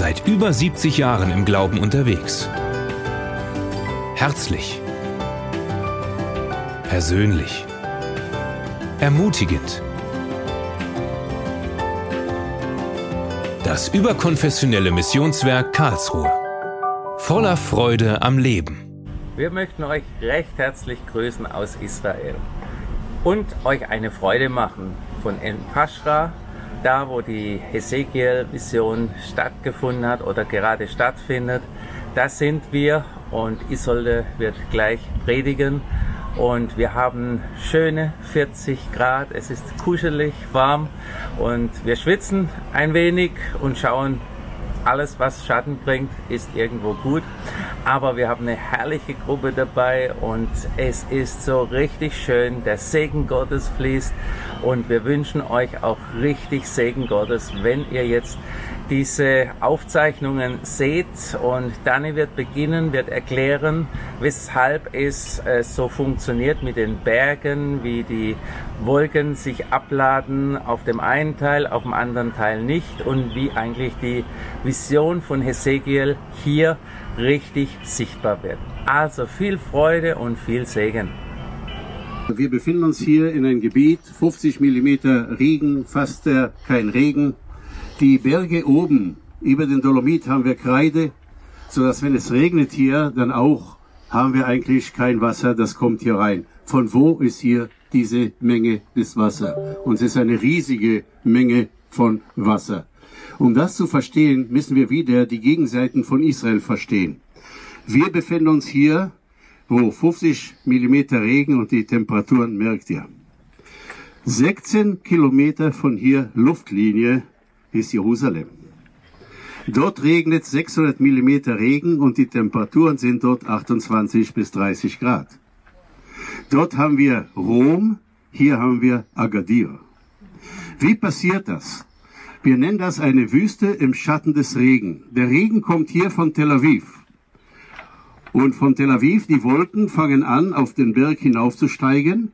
Seit über 70 Jahren im Glauben unterwegs. Herzlich. Persönlich. Ermutigend. Das überkonfessionelle Missionswerk Karlsruhe. Voller Freude am Leben. Wir möchten euch recht herzlich grüßen aus Israel und euch eine Freude machen von El Pashra, da wo die Hesekiel-Mission stattgefunden hat oder gerade stattfindet. Da sind wir und Isolde wird gleich predigen und wir haben schöne 40 Grad. Es ist kuschelig, warm und wir schwitzen ein wenig und schauen alles, was Schatten bringt, ist irgendwo gut. Aber wir haben eine herrliche Gruppe dabei und es ist so richtig schön. Der Segen Gottes fließt und wir wünschen euch auch richtig Segen Gottes, wenn ihr jetzt diese Aufzeichnungen seht und Dani wird beginnen, wird erklären, weshalb es äh, so funktioniert mit den Bergen, wie die Wolken sich abladen auf dem einen Teil, auf dem anderen Teil nicht und wie eigentlich die Vision von Hesekiel hier richtig sichtbar wird. Also viel Freude und viel Segen. Wir befinden uns hier in einem Gebiet, 50 Millimeter Regen, fast äh, kein Regen, die Berge oben über den Dolomit haben wir Kreide, so dass wenn es regnet hier, dann auch haben wir eigentlich kein Wasser, das kommt hier rein. Von wo ist hier diese Menge des Wasser? Und es ist eine riesige Menge von Wasser. Um das zu verstehen, müssen wir wieder die Gegenseiten von Israel verstehen. Wir befinden uns hier, wo 50 Millimeter Regen und die Temperaturen merkt ihr. 16 Kilometer von hier Luftlinie ist Jerusalem. Dort regnet 600 Millimeter Regen und die Temperaturen sind dort 28 bis 30 Grad. Dort haben wir Rom, hier haben wir Agadir. Wie passiert das? Wir nennen das eine Wüste im Schatten des Regen. Der Regen kommt hier von Tel Aviv. Und von Tel Aviv, die Wolken fangen an, auf den Berg hinaufzusteigen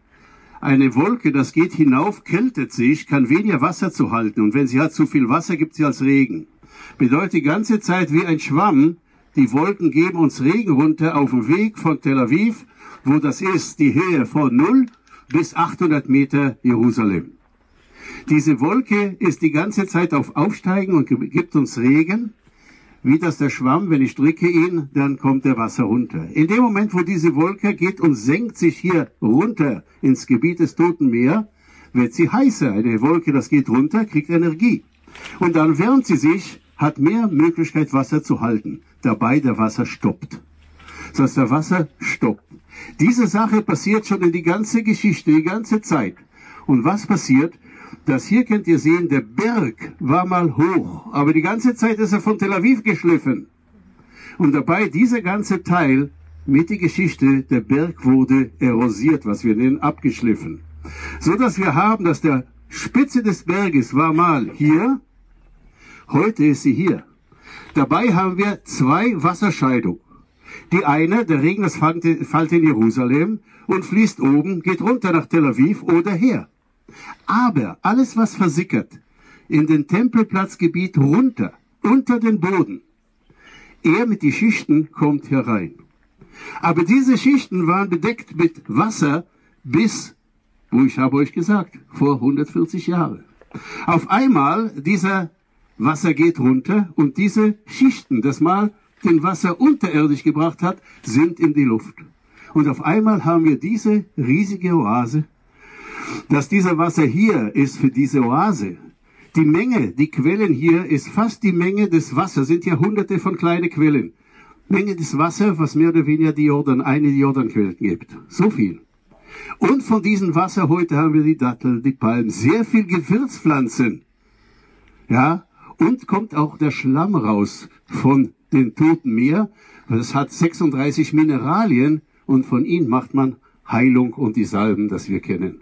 eine Wolke, das geht hinauf, kältet sich, kann weniger Wasser zu halten. Und wenn sie hat zu viel Wasser, gibt sie als Regen. Bedeutet die ganze Zeit wie ein Schwamm, die Wolken geben uns Regen runter auf dem Weg von Tel Aviv, wo das ist, die Höhe von 0 bis 800 Meter Jerusalem. Diese Wolke ist die ganze Zeit auf Aufsteigen und gibt uns Regen wie das der Schwamm, wenn ich drücke ihn, dann kommt der Wasser runter. In dem Moment, wo diese Wolke geht und senkt sich hier runter ins Gebiet des Toten Meer, wird sie heißer. Eine Wolke, das geht runter, kriegt Energie. Und dann wärmt sie sich, hat mehr Möglichkeit, Wasser zu halten. Dabei der Wasser stoppt. Das heißt, der Wasser stoppt. Diese Sache passiert schon in die ganze Geschichte, die ganze Zeit. Und was passiert? Das hier könnt ihr sehen, der Berg war mal hoch, aber die ganze Zeit ist er von Tel Aviv geschliffen. Und dabei dieser ganze Teil mit die Geschichte, der Berg wurde erosiert, was wir nennen, abgeschliffen. So dass wir haben, dass der Spitze des Berges war mal hier, heute ist sie hier. Dabei haben wir zwei Wasserscheidungen. Die eine, der Regen, das fällt in Jerusalem und fließt oben, geht runter nach Tel Aviv oder her. Aber alles, was versickert, in den Tempelplatzgebiet runter, unter den Boden, er mit die Schichten kommt herein. Aber diese Schichten waren bedeckt mit Wasser bis, wo ich habe euch gesagt, vor 140 Jahren. Auf einmal dieser Wasser geht runter und diese Schichten, das mal den Wasser unterirdisch gebracht hat, sind in die Luft. Und auf einmal haben wir diese riesige Oase dass dieser Wasser hier ist für diese Oase. Die Menge, die Quellen hier ist fast die Menge des Wassers, sind ja hunderte von kleinen Quellen. Menge des Wassers, was mehr oder weniger die Jordan, eine Jordanquelle gibt. So viel. Und von diesem Wasser heute haben wir die Dattel, die Palmen, sehr viel Gewürzpflanzen. Ja, und kommt auch der Schlamm raus von den Toten Meer. Das hat 36 Mineralien und von ihnen macht man Heilung und die Salben, das wir kennen.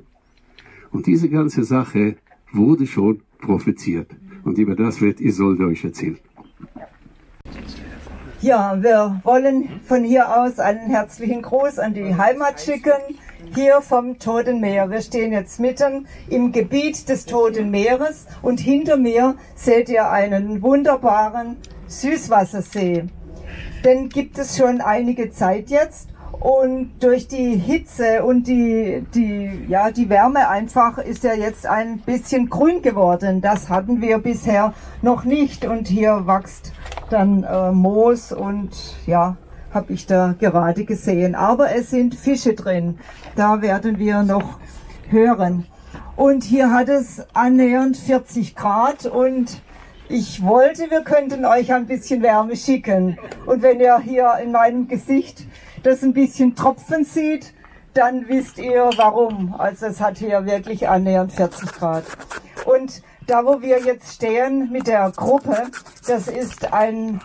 Und diese ganze Sache wurde schon propheziert. Und über das wird Isolde euch erzählen. Ja, wir wollen von hier aus einen herzlichen Gruß an die Heimat schicken, hier vom Toten Meer. Wir stehen jetzt mitten im Gebiet des Toten Meeres und hinter mir seht ihr einen wunderbaren Süßwassersee. Den gibt es schon einige Zeit jetzt und durch die Hitze und die, die, ja, die Wärme einfach ist er jetzt ein bisschen grün geworden. Das hatten wir bisher noch nicht und hier wächst dann äh, Moos und ja, habe ich da gerade gesehen. Aber es sind Fische drin. Da werden wir noch hören. Und hier hat es annähernd 40 Grad und ich wollte, wir könnten euch ein bisschen Wärme schicken. Und wenn ihr hier in meinem Gesicht das ein bisschen Tropfen sieht, dann wisst ihr warum. Also es hat hier wirklich annähernd 40 Grad. Und da, wo wir jetzt stehen mit der Gruppe, das ist ein,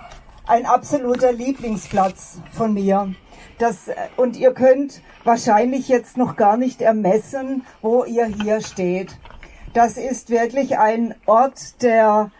ein absoluter Lieblingsplatz von mir. Das, und ihr könnt wahrscheinlich jetzt noch gar nicht ermessen, wo ihr hier steht. Das ist wirklich ein Ort, der,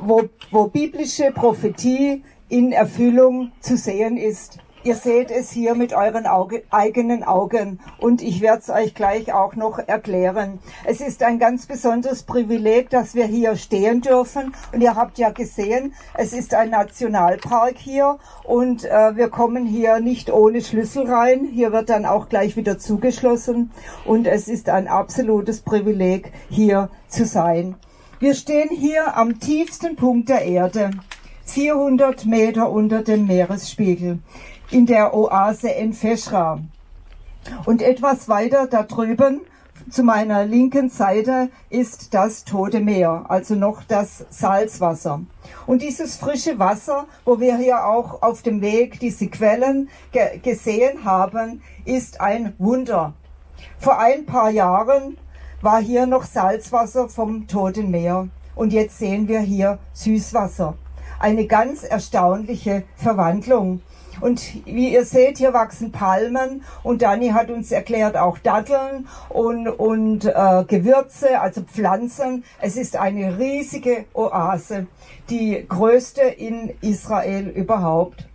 wo, wo biblische Prophetie in Erfüllung zu sehen ist. Ihr seht es hier mit euren Auge, eigenen Augen und ich werde es euch gleich auch noch erklären. Es ist ein ganz besonderes Privileg, dass wir hier stehen dürfen und ihr habt ja gesehen, es ist ein Nationalpark hier und äh, wir kommen hier nicht ohne Schlüssel rein. Hier wird dann auch gleich wieder zugeschlossen und es ist ein absolutes Privileg, hier zu sein. Wir stehen hier am tiefsten Punkt der Erde. 400 Meter unter dem Meeresspiegel in der Oase Enfeshra. Und etwas weiter da drüben zu meiner linken Seite ist das Tote Meer, also noch das Salzwasser. Und dieses frische Wasser, wo wir hier auch auf dem Weg diese Quellen ge gesehen haben, ist ein Wunder. Vor ein paar Jahren war hier noch Salzwasser vom Toten Meer und jetzt sehen wir hier Süßwasser. Eine ganz erstaunliche Verwandlung. Und wie ihr seht, hier wachsen Palmen und Dani hat uns erklärt auch Datteln und, und äh, Gewürze, also Pflanzen. Es ist eine riesige Oase, die größte in Israel überhaupt.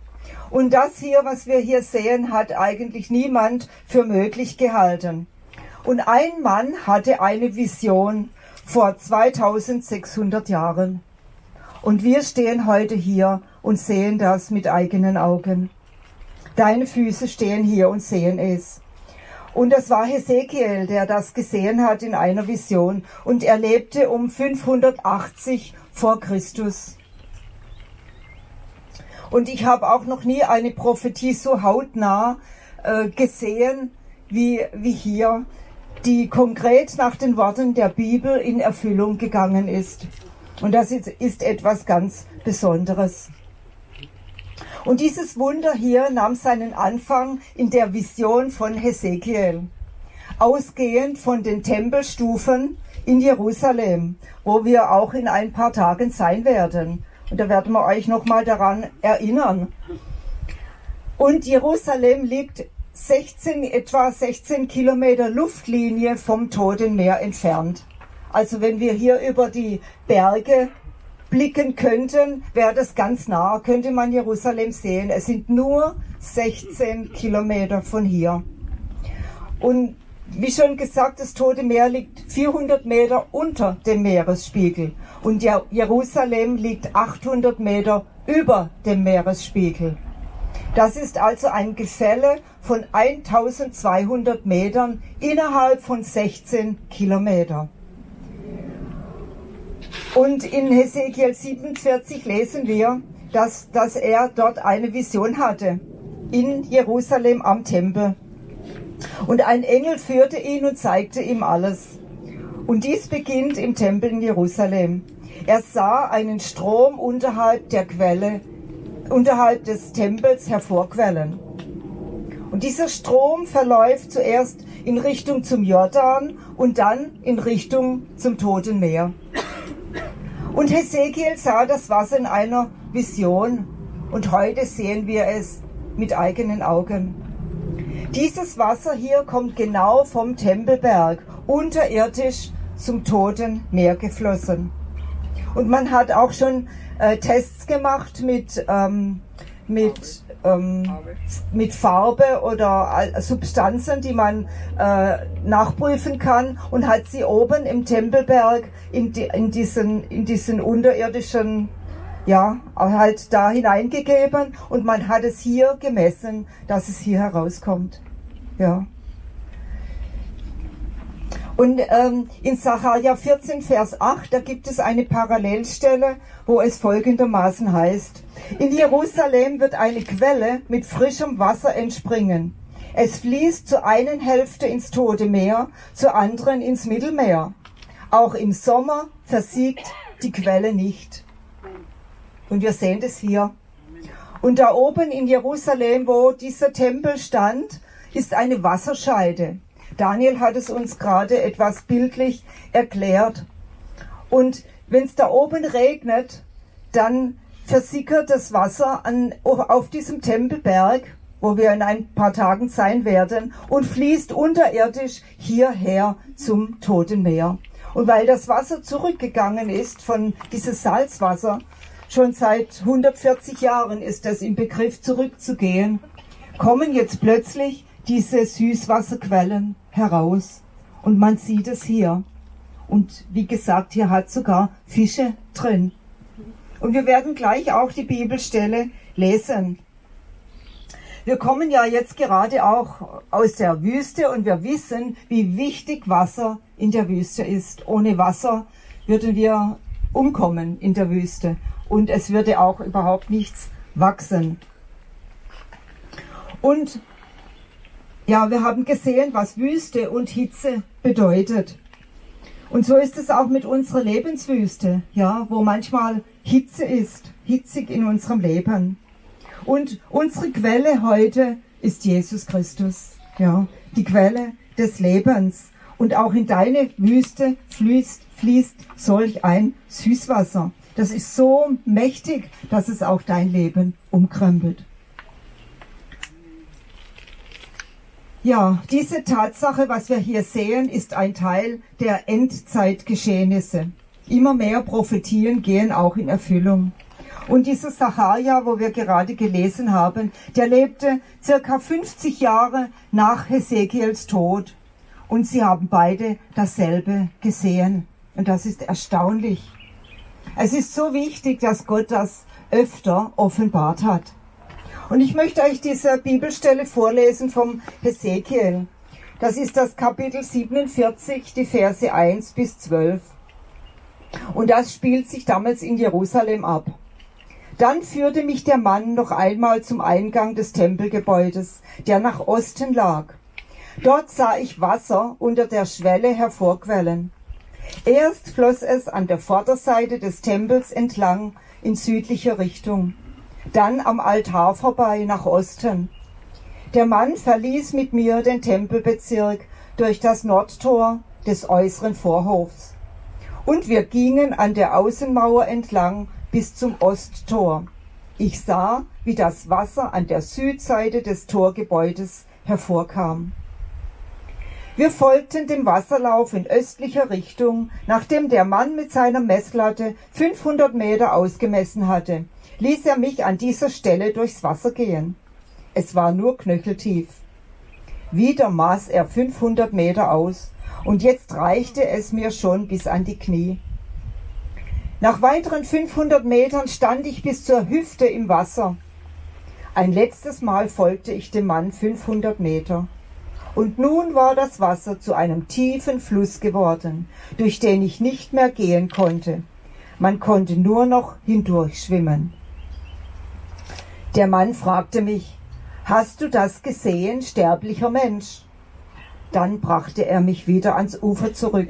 Und das hier, was wir hier sehen, hat eigentlich niemand für möglich gehalten. Und ein Mann hatte eine Vision vor 2600 Jahren. Und wir stehen heute hier und sehen das mit eigenen Augen. Deine Füße stehen hier und sehen es. Und das war Hesekiel, der das gesehen hat in einer Vision. Und er lebte um 580 vor Christus. Und ich habe auch noch nie eine Prophetie so hautnah äh, gesehen wie, wie hier, die konkret nach den Worten der Bibel in Erfüllung gegangen ist. Und das ist, ist etwas ganz Besonderes. Und dieses Wunder hier nahm seinen Anfang in der Vision von Hesekiel, ausgehend von den Tempelstufen in Jerusalem, wo wir auch in ein paar Tagen sein werden. Und da werden wir euch nochmal daran erinnern. Und Jerusalem liegt 16, etwa 16 Kilometer Luftlinie vom Toten Meer entfernt. Also wenn wir hier über die Berge blicken könnten, wäre das ganz nah, könnte man Jerusalem sehen. Es sind nur 16 Kilometer von hier. Und wie schon gesagt, das Tote Meer liegt 400 Meter unter dem Meeresspiegel und Jerusalem liegt 800 Meter über dem Meeresspiegel. Das ist also ein Gefälle von 1200 Metern innerhalb von 16 Kilometern. Und in Hesekiel 47 lesen wir, dass, dass er dort eine Vision hatte. In Jerusalem am Tempel. Und ein Engel führte ihn und zeigte ihm alles. Und dies beginnt im Tempel in Jerusalem. Er sah einen Strom unterhalb der Quelle, unterhalb des Tempels hervorquellen. Und dieser Strom verläuft zuerst in Richtung zum Jordan und dann in Richtung zum Toten Meer. Und Hesekiel sah das Wasser in einer Vision und heute sehen wir es mit eigenen Augen. Dieses Wasser hier kommt genau vom Tempelberg unterirdisch zum Toten Meer geflossen. Und man hat auch schon äh, Tests gemacht mit, ähm, mit ähm, mit Farbe oder Substanzen, die man äh, nachprüfen kann und hat sie oben im Tempelberg in, die, in, diesen, in diesen unterirdischen ja, halt da hineingegeben und man hat es hier gemessen, dass es hier herauskommt. Ja. Und ähm, in Sacharja 14, Vers 8, da gibt es eine Parallelstelle, wo es folgendermaßen heißt, in Jerusalem wird eine Quelle mit frischem Wasser entspringen. Es fließt zur einen Hälfte ins Tote Meer, zur anderen ins Mittelmeer. Auch im Sommer versiegt die Quelle nicht. Und wir sehen das hier. Und da oben in Jerusalem, wo dieser Tempel stand, ist eine Wasserscheide. Daniel hat es uns gerade etwas bildlich erklärt. Und wenn es da oben regnet, dann versickert das Wasser an, auf diesem Tempelberg, wo wir in ein paar Tagen sein werden, und fließt unterirdisch hierher zum Toten Meer. Und weil das Wasser zurückgegangen ist von dieses Salzwasser, schon seit 140 Jahren ist das im Begriff zurückzugehen, kommen jetzt plötzlich diese Süßwasserquellen heraus. Und man sieht es hier. Und wie gesagt, hier hat sogar Fische drin. Und wir werden gleich auch die Bibelstelle lesen. Wir kommen ja jetzt gerade auch aus der Wüste und wir wissen, wie wichtig Wasser in der Wüste ist. Ohne Wasser würden wir umkommen in der Wüste und es würde auch überhaupt nichts wachsen. Und ja, wir haben gesehen, was Wüste und Hitze bedeutet. Und so ist es auch mit unserer Lebenswüste, ja, wo manchmal Hitze ist, hitzig in unserem Leben. Und unsere Quelle heute ist Jesus Christus, ja, die Quelle des Lebens. Und auch in deine Wüste fließt, fließt solch ein Süßwasser. Das ist so mächtig, dass es auch dein Leben umkrempelt. Ja, diese Tatsache, was wir hier sehen, ist ein Teil der Endzeitgeschehnisse. Immer mehr Prophetien gehen auch in Erfüllung. Und dieser Sacharja, wo wir gerade gelesen haben, der lebte circa 50 Jahre nach Hesekiels Tod. Und sie haben beide dasselbe gesehen. Und das ist erstaunlich. Es ist so wichtig, dass Gott das öfter offenbart hat. Und ich möchte euch diese Bibelstelle vorlesen vom Hesekiel. Das ist das Kapitel 47, die Verse 1 bis 12. Und das spielt sich damals in Jerusalem ab. Dann führte mich der Mann noch einmal zum Eingang des Tempelgebäudes, der nach Osten lag. Dort sah ich Wasser unter der Schwelle hervorquellen. Erst floss es an der Vorderseite des Tempels entlang in südlicher Richtung dann am Altar vorbei nach Osten. Der Mann verließ mit mir den Tempelbezirk durch das Nordtor des äußeren Vorhofs. Und wir gingen an der Außenmauer entlang bis zum Osttor. Ich sah, wie das Wasser an der Südseite des Torgebäudes hervorkam. Wir folgten dem Wasserlauf in östlicher Richtung, nachdem der Mann mit seiner Messlatte 500 Meter ausgemessen hatte ließ er mich an dieser Stelle durchs Wasser gehen. Es war nur knöcheltief. Wieder maß er 500 Meter aus und jetzt reichte es mir schon bis an die Knie. Nach weiteren 500 Metern stand ich bis zur Hüfte im Wasser. Ein letztes Mal folgte ich dem Mann 500 Meter. Und nun war das Wasser zu einem tiefen Fluss geworden, durch den ich nicht mehr gehen konnte. Man konnte nur noch hindurch schwimmen. Der Mann fragte mich, Hast du das gesehen, sterblicher Mensch? Dann brachte er mich wieder ans Ufer zurück.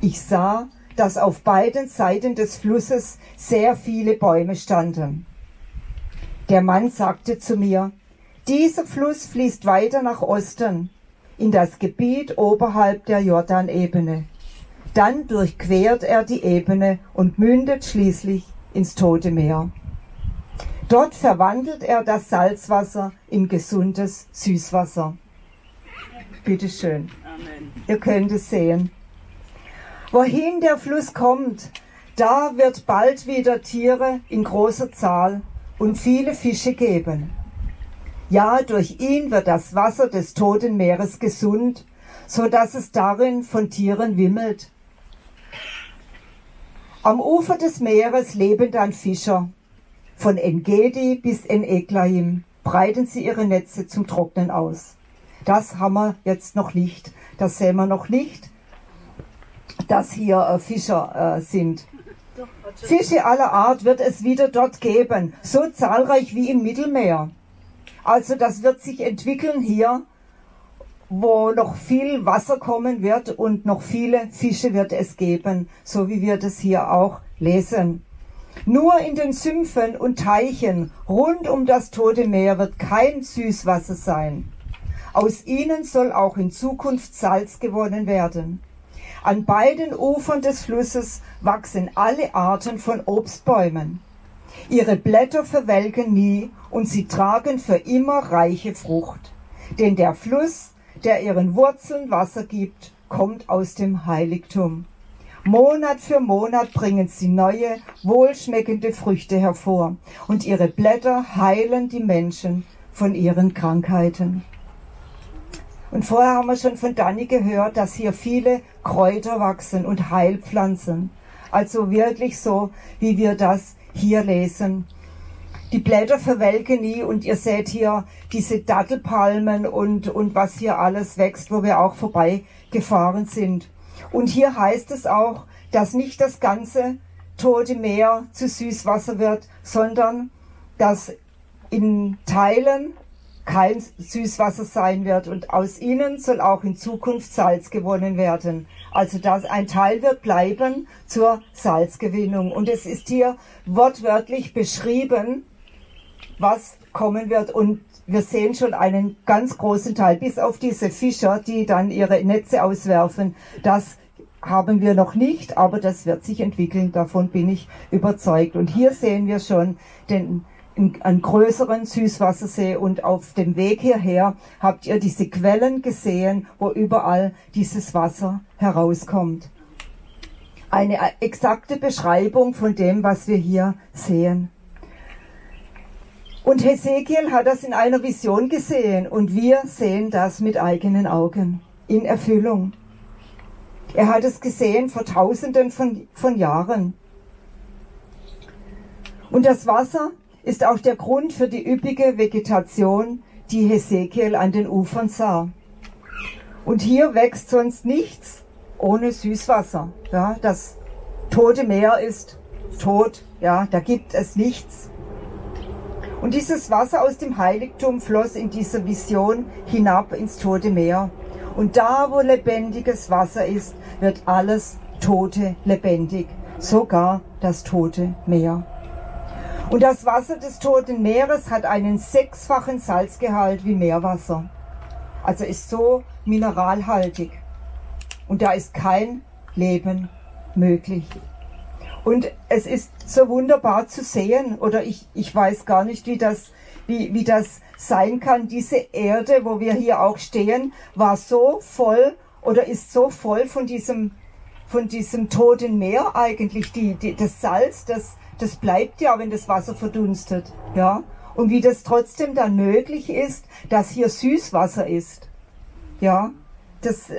Ich sah, dass auf beiden Seiten des Flusses sehr viele Bäume standen. Der Mann sagte zu mir, dieser Fluss fließt weiter nach Osten, in das Gebiet oberhalb der Jordanebene. Dann durchquert er die Ebene und mündet schließlich ins Tote Meer. Dort verwandelt er das Salzwasser in gesundes Süßwasser. Bitte schön. Ihr könnt es sehen. Wohin der Fluss kommt, da wird bald wieder Tiere in großer Zahl und viele Fische geben. Ja, durch ihn wird das Wasser des Toten Meeres gesund, so dass es darin von Tieren wimmelt. Am Ufer des Meeres leben dann Fischer. Von Engedi bis en breiten sie ihre Netze zum Trocknen aus. Das haben wir jetzt noch nicht. Das sehen wir noch nicht, dass hier äh, Fischer äh, sind. Fische aller Art wird es wieder dort geben, so zahlreich wie im Mittelmeer. Also das wird sich entwickeln hier, wo noch viel Wasser kommen wird und noch viele Fische wird es geben, so wie wir das hier auch lesen. Nur in den Sümpfen und Teichen rund um das Tote Meer wird kein Süßwasser sein. Aus ihnen soll auch in Zukunft Salz gewonnen werden. An beiden Ufern des Flusses wachsen alle Arten von Obstbäumen. Ihre Blätter verwelken nie und sie tragen für immer reiche Frucht. Denn der Fluss, der ihren Wurzeln Wasser gibt, kommt aus dem Heiligtum. Monat für Monat bringen sie neue, wohlschmeckende Früchte hervor und ihre Blätter heilen die Menschen von ihren Krankheiten. Und vorher haben wir schon von Dani gehört, dass hier viele Kräuter wachsen und Heilpflanzen. Also wirklich so, wie wir das hier lesen. Die Blätter verwelken nie und ihr seht hier diese Dattelpalmen und, und was hier alles wächst, wo wir auch vorbeigefahren sind. Und hier heißt es auch, dass nicht das ganze Tote Meer zu Süßwasser wird, sondern dass in Teilen kein Süßwasser sein wird und aus ihnen soll auch in Zukunft Salz gewonnen werden. Also dass ein Teil wird bleiben zur Salzgewinnung. Und es ist hier wortwörtlich beschrieben, was kommen wird. Und wir sehen schon einen ganz großen Teil, bis auf diese Fischer, die dann ihre Netze auswerfen. Das haben wir noch nicht, aber das wird sich entwickeln. Davon bin ich überzeugt. Und hier sehen wir schon den einen größeren Süßwassersee und auf dem Weg hierher habt ihr diese Quellen gesehen, wo überall dieses Wasser herauskommt. Eine exakte Beschreibung von dem, was wir hier sehen. Und Hesekiel hat das in einer Vision gesehen und wir sehen das mit eigenen Augen in Erfüllung. Er hat es gesehen vor tausenden von, von Jahren. Und das Wasser ist auch der Grund für die üppige Vegetation, die Hesekiel an den Ufern sah. Und hier wächst sonst nichts ohne Süßwasser. Ja, das tote Meer ist tot. Ja, da gibt es nichts. Und dieses Wasser aus dem Heiligtum floss in dieser Vision hinab ins tote Meer. Und da, wo lebendiges Wasser ist, wird alles Tote lebendig, sogar das tote Meer. Und das Wasser des Toten Meeres hat einen sechsfachen Salzgehalt wie Meerwasser. Also ist so mineralhaltig. Und da ist kein Leben möglich. Und es ist so wunderbar zu sehen, oder ich, ich weiß gar nicht, wie das, wie, wie das sein kann. Diese Erde, wo wir hier auch stehen, war so voll oder ist so voll von diesem, von diesem toten Meer eigentlich. Die, die, das Salz, das, das bleibt ja, wenn das Wasser verdunstet, ja. Und wie das trotzdem dann möglich ist, dass hier Süßwasser ist, ja, dass,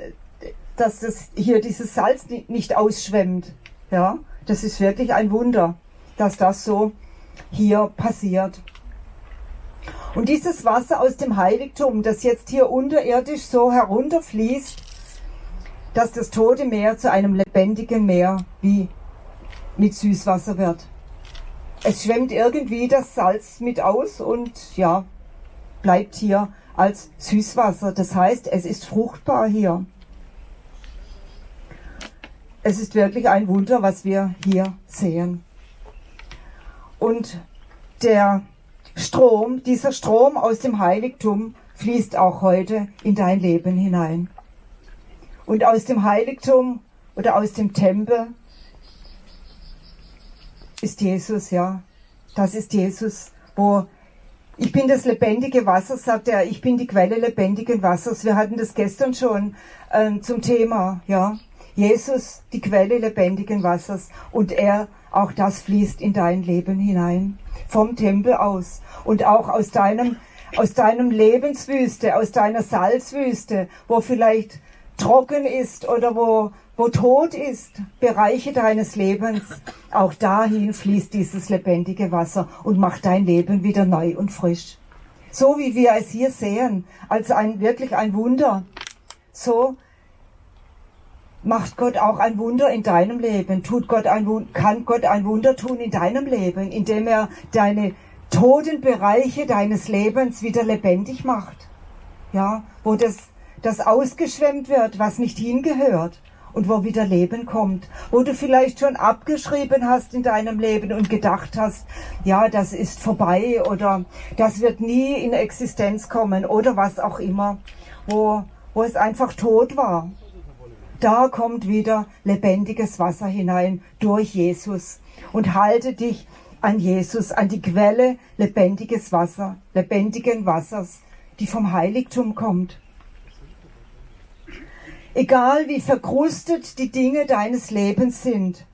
dass das hier dieses Salz nicht ausschwemmt, ja. Das ist wirklich ein Wunder, dass das so hier passiert. Und dieses Wasser aus dem Heiligtum, das jetzt hier unterirdisch so herunterfließt, dass das Tote Meer zu einem lebendigen Meer wie mit Süßwasser wird es schwemmt irgendwie das Salz mit aus und ja, bleibt hier als Süßwasser. Das heißt, es ist fruchtbar hier. Es ist wirklich ein Wunder, was wir hier sehen. Und der Strom, dieser Strom aus dem Heiligtum fließt auch heute in dein Leben hinein. Und aus dem Heiligtum oder aus dem Tempel ist Jesus, ja. Das ist Jesus, wo ich bin das lebendige Wasser, sagt er. Ich bin die Quelle lebendigen Wassers. Wir hatten das gestern schon äh, zum Thema, ja. Jesus, die Quelle lebendigen Wassers. Und er, auch das fließt in dein Leben hinein. Vom Tempel aus. Und auch aus deinem, aus deinem Lebenswüste, aus deiner Salzwüste, wo vielleicht trocken ist oder wo, wo Tod ist, Bereiche deines Lebens, auch dahin fließt dieses lebendige Wasser und macht dein Leben wieder neu und frisch. So wie wir es hier sehen, als ein wirklich ein Wunder, so macht Gott auch ein Wunder in deinem Leben, tut Gott ein, kann Gott ein Wunder tun in deinem Leben, indem er deine toten Bereiche deines Lebens wieder lebendig macht. Ja, wo das, das ausgeschwemmt wird, was nicht hingehört und wo wieder Leben kommt, wo du vielleicht schon abgeschrieben hast in deinem Leben und gedacht hast, ja, das ist vorbei oder das wird nie in Existenz kommen oder was auch immer, wo, wo es einfach tot war. Da kommt wieder lebendiges Wasser hinein durch Jesus und halte dich an Jesus, an die Quelle lebendiges Wasser, lebendigen Wassers, die vom Heiligtum kommt. Egal wie verkrustet die Dinge deines Lebens sind,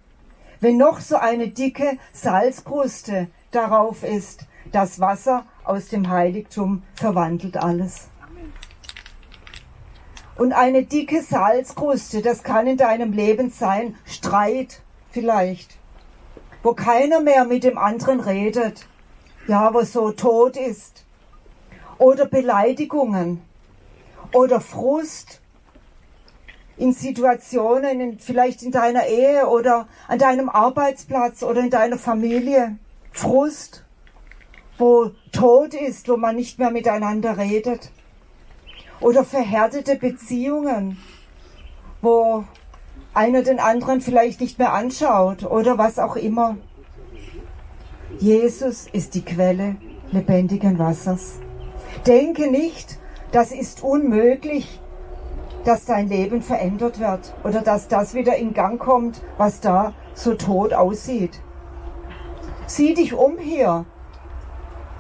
wenn noch so eine dicke Salzkruste darauf ist, das Wasser aus dem Heiligtum verwandelt alles. Und eine dicke Salzkruste, das kann in deinem Leben sein, Streit vielleicht, wo keiner mehr mit dem anderen redet, ja, wo so tot ist, oder Beleidigungen, oder Frust, in Situationen, in, vielleicht in deiner Ehe oder an deinem Arbeitsplatz oder in deiner Familie. Frust, wo Tod ist, wo man nicht mehr miteinander redet. Oder verhärtete Beziehungen, wo einer den anderen vielleicht nicht mehr anschaut oder was auch immer. Jesus ist die Quelle lebendigen Wassers. Denke nicht, das ist unmöglich, dass dein Leben verändert wird oder dass das wieder in Gang kommt, was da so tot aussieht. Sieh dich um hier,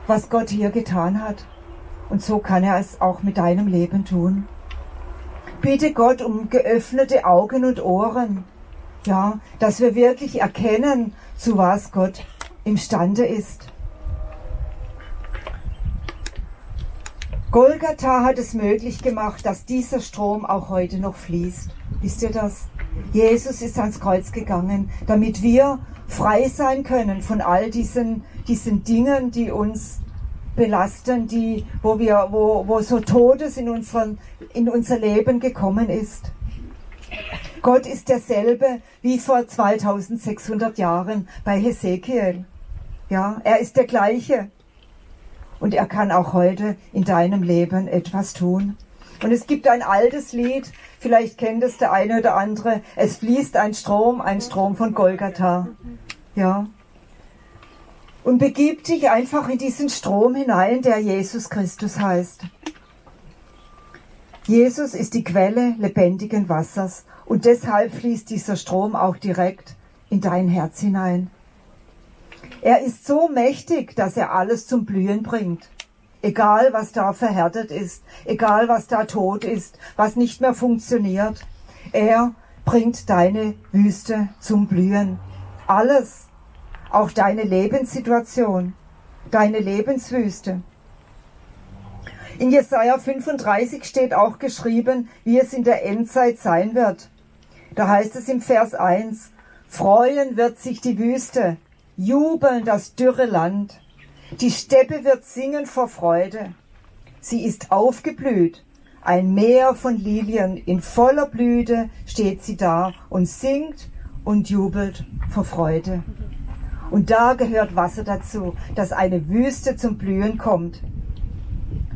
was Gott hier getan hat. Und so kann er es auch mit deinem Leben tun. Bitte Gott um geöffnete Augen und Ohren. Ja, dass wir wirklich erkennen, zu was Gott imstande ist. Golgatha hat es möglich gemacht, dass dieser Strom auch heute noch fließt. Wisst ihr das? Jesus ist ans Kreuz gegangen, damit wir frei sein können von all diesen, diesen Dingen, die uns belasten, die, wo wir, wo, wo so Todes in unseren, in unser Leben gekommen ist. Gott ist derselbe wie vor 2600 Jahren bei Hesekiel. Ja, er ist der gleiche und er kann auch heute in deinem Leben etwas tun. Und es gibt ein altes Lied, vielleicht kennt es der eine oder andere, es fließt ein Strom, ein Strom von Golgatha. Ja. Und begib dich einfach in diesen Strom hinein, der Jesus Christus heißt. Jesus ist die Quelle lebendigen Wassers und deshalb fließt dieser Strom auch direkt in dein Herz hinein. Er ist so mächtig, dass er alles zum Blühen bringt. Egal, was da verhärtet ist, egal, was da tot ist, was nicht mehr funktioniert. Er bringt deine Wüste zum Blühen. Alles, auch deine Lebenssituation, deine Lebenswüste. In Jesaja 35 steht auch geschrieben, wie es in der Endzeit sein wird. Da heißt es im Vers 1, Freuen wird sich die Wüste, jubeln das dürre Land. Die Steppe wird singen vor Freude. Sie ist aufgeblüht. Ein Meer von Lilien in voller Blüte steht sie da und singt und jubelt vor Freude. Und da gehört Wasser dazu, dass eine Wüste zum Blühen kommt.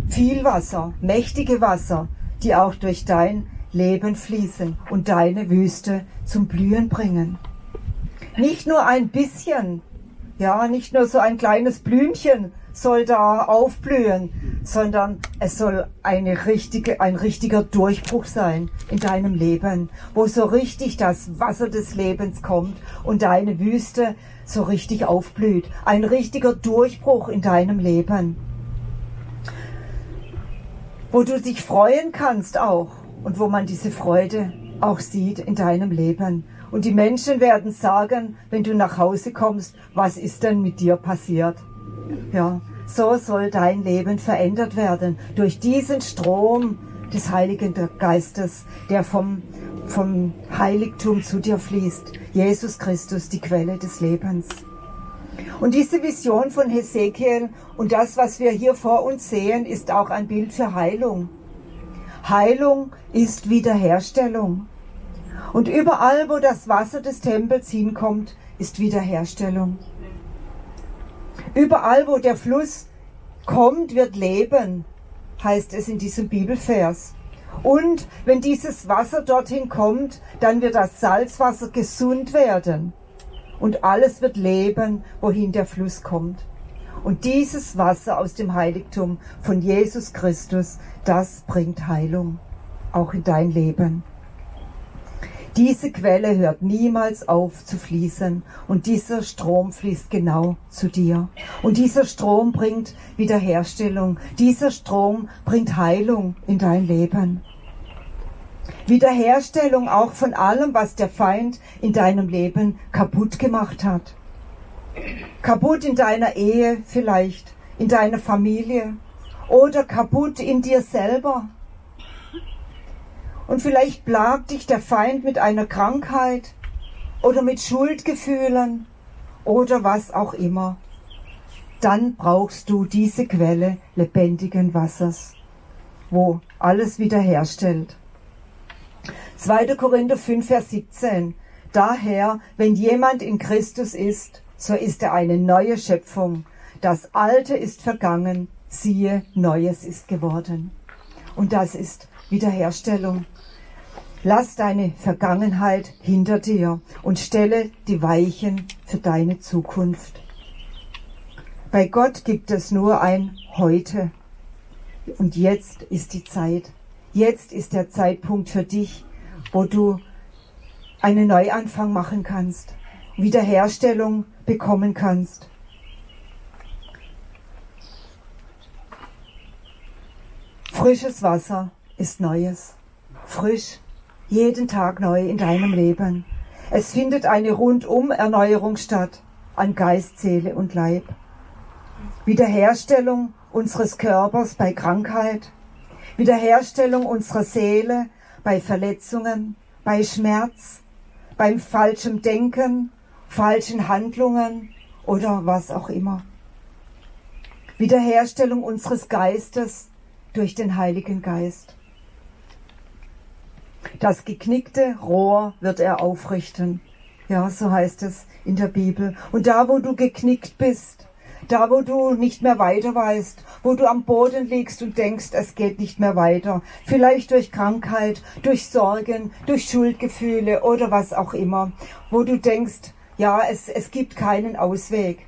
Viel Wasser, mächtige Wasser, die auch durch dein Leben fließen und deine Wüste zum Blühen bringen. Nicht nur ein bisschen, ja, nicht nur so ein kleines Blümchen soll da aufblühen, sondern es soll eine richtige, ein richtiger Durchbruch sein in deinem Leben, wo so richtig das Wasser des Lebens kommt und deine Wüste so richtig aufblüht. Ein richtiger Durchbruch in deinem Leben, wo du dich freuen kannst auch und wo man diese Freude auch sieht in deinem Leben. Und die Menschen werden sagen, wenn du nach Hause kommst, was ist denn mit dir passiert? Ja, so soll dein Leben verändert werden durch diesen Strom des Heiligen Geistes, der vom vom Heiligtum zu dir fließt. Jesus Christus, die Quelle des Lebens. Und diese Vision von Hesekiel und das, was wir hier vor uns sehen, ist auch ein Bild für Heilung. Heilung ist Wiederherstellung. Und überall, wo das Wasser des Tempels hinkommt, ist Wiederherstellung. Überall, wo der Fluss kommt, wird Leben, heißt es in diesem Bibelvers. Und wenn dieses Wasser dorthin kommt, dann wird das Salzwasser gesund werden. Und alles wird leben, wohin der Fluss kommt. Und dieses Wasser aus dem Heiligtum von Jesus Christus, das bringt Heilung, auch in dein Leben. Diese Quelle hört niemals auf zu fließen und dieser Strom fließt genau zu dir. Und dieser Strom bringt Wiederherstellung, dieser Strom bringt Heilung in dein Leben. Wiederherstellung auch von allem, was der Feind in deinem Leben kaputt gemacht hat. Kaputt in deiner Ehe vielleicht, in deiner Familie oder kaputt in dir selber und vielleicht plagt dich der Feind mit einer Krankheit oder mit Schuldgefühlen oder was auch immer. Dann brauchst du diese Quelle lebendigen Wassers, wo alles wiederherstellt. 2. Korinther 5, Vers 17. Daher, wenn jemand in Christus ist, so ist er eine neue Schöpfung. Das Alte ist vergangen, siehe, Neues ist geworden. Und das ist Wiederherstellung. Lass deine Vergangenheit hinter dir und stelle die Weichen für deine Zukunft. Bei Gott gibt es nur ein Heute. Und jetzt ist die Zeit. Jetzt ist der Zeitpunkt für dich, wo du einen Neuanfang machen kannst, Wiederherstellung bekommen kannst. Frisches Wasser ist Neues. Frisch jeden Tag neu in deinem Leben. Es findet eine Rundum-Erneuerung statt an Geist, Seele und Leib. Wiederherstellung unseres Körpers bei Krankheit, Wiederherstellung unserer Seele bei Verletzungen, bei Schmerz, beim falschen Denken, falschen Handlungen oder was auch immer. Wiederherstellung unseres Geistes durch den Heiligen Geist. Das geknickte Rohr wird er aufrichten. Ja, so heißt es in der Bibel. Und da, wo du geknickt bist, da, wo du nicht mehr weiter weißt, wo du am Boden liegst und denkst, es geht nicht mehr weiter, vielleicht durch Krankheit, durch Sorgen, durch Schuldgefühle oder was auch immer, wo du denkst, ja, es, es gibt keinen Ausweg.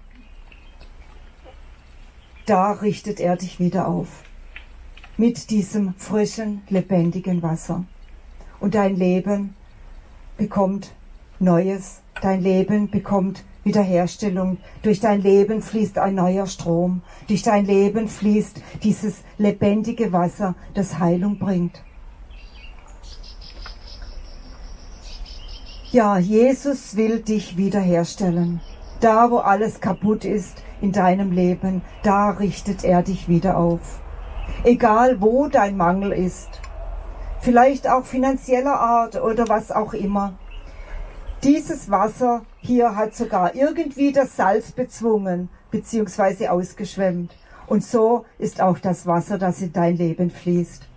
Da richtet er dich wieder auf. Mit diesem frischen, lebendigen Wasser und dein Leben bekommt Neues, dein Leben bekommt Wiederherstellung. Durch dein Leben fließt ein neuer Strom. Durch dein Leben fließt dieses lebendige Wasser, das Heilung bringt. Ja, Jesus will dich wiederherstellen. Da, wo alles kaputt ist in deinem Leben, da richtet er dich wieder auf. Egal, wo dein Mangel ist, vielleicht auch finanzieller Art oder was auch immer. Dieses Wasser hier hat sogar irgendwie das Salz bezwungen bzw. ausgeschwemmt. Und so ist auch das Wasser, das in dein Leben fließt.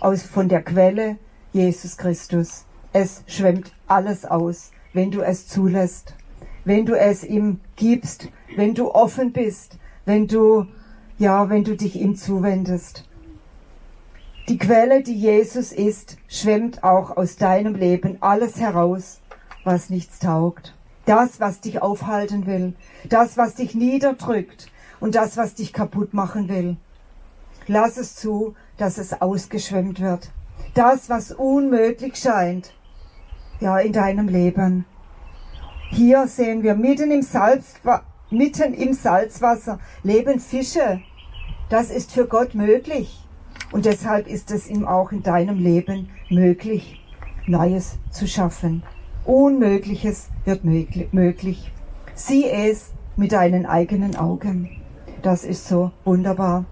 Aus, von der Quelle Jesus Christus. Es schwemmt alles aus, wenn du es zulässt, wenn du es ihm gibst, wenn du offen bist, wenn du, ja, wenn du dich ihm zuwendest. Die Quelle, die Jesus ist, schwemmt auch aus deinem Leben alles heraus, was nichts taugt. Das, was dich aufhalten will, das, was dich niederdrückt und das, was dich kaputt machen will. Lass es zu, dass es ausgeschwemmt wird. Das, was unmöglich scheint, ja, in deinem Leben. Hier sehen wir mitten im, Salz, mitten im Salzwasser leben Fische. Das ist für Gott möglich. Und deshalb ist es ihm auch in deinem Leben möglich, Neues zu schaffen. Unmögliches wird möglich. Sieh es mit deinen eigenen Augen. Das ist so wunderbar.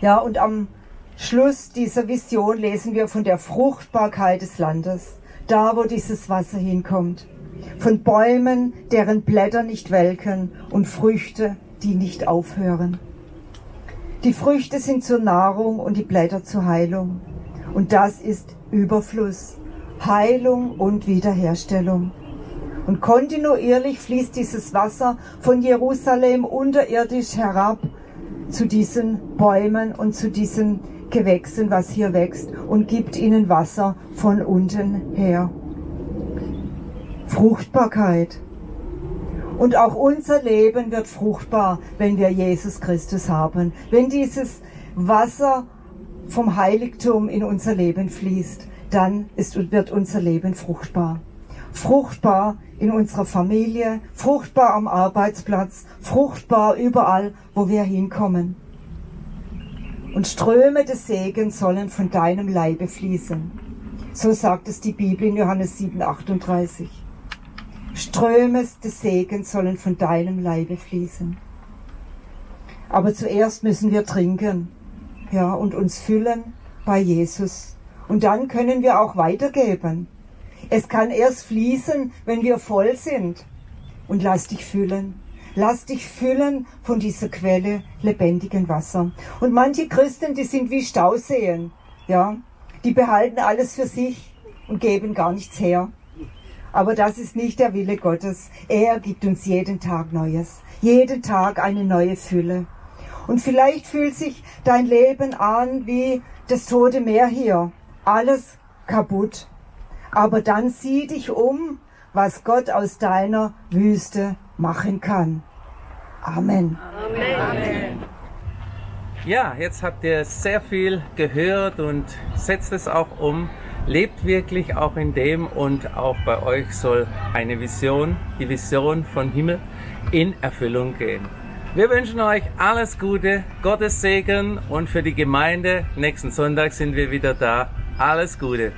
Ja, und am Schluss dieser Vision lesen wir von der Fruchtbarkeit des Landes, da wo dieses Wasser hinkommt, von Bäumen, deren Blätter nicht welken und Früchte, die nicht aufhören. Die Früchte sind zur Nahrung und die Blätter zur Heilung. Und das ist Überfluss, Heilung und Wiederherstellung. Und kontinuierlich fließt dieses Wasser von Jerusalem unterirdisch herab zu diesen Bäumen und zu diesen Gewächsen, was hier wächst, und gibt ihnen Wasser von unten her. Fruchtbarkeit. Und auch unser Leben wird fruchtbar, wenn wir Jesus Christus haben. Wenn dieses Wasser vom Heiligtum in unser Leben fließt, dann ist, wird unser Leben fruchtbar. Fruchtbar in unserer Familie, fruchtbar am Arbeitsplatz, fruchtbar überall, wo wir hinkommen. Und Ströme des Segens sollen von deinem Leibe fließen. So sagt es die Bibel in Johannes 7, 38. Ströme des Segens sollen von deinem Leibe fließen. Aber zuerst müssen wir trinken, ja, und uns füllen bei Jesus. Und dann können wir auch weitergeben. Es kann erst fließen, wenn wir voll sind. Und lass dich füllen. Lass dich füllen von dieser Quelle lebendigen Wasser. Und manche Christen, die sind wie Stauseen, ja. Die behalten alles für sich und geben gar nichts her. Aber das ist nicht der Wille Gottes. Er gibt uns jeden Tag Neues. Jeden Tag eine neue Fülle. Und vielleicht fühlt sich dein Leben an wie das Tote Meer hier. Alles kaputt. Aber dann sieh dich um, was Gott aus deiner Wüste machen kann. Amen. Amen. Ja, jetzt habt ihr sehr viel gehört und setzt es auch um. Lebt wirklich auch in dem und auch bei euch soll eine Vision, die Vision von Himmel, in Erfüllung gehen. Wir wünschen euch alles Gute, Gottes Segen und für die Gemeinde. Nächsten Sonntag sind wir wieder da. Alles Gute.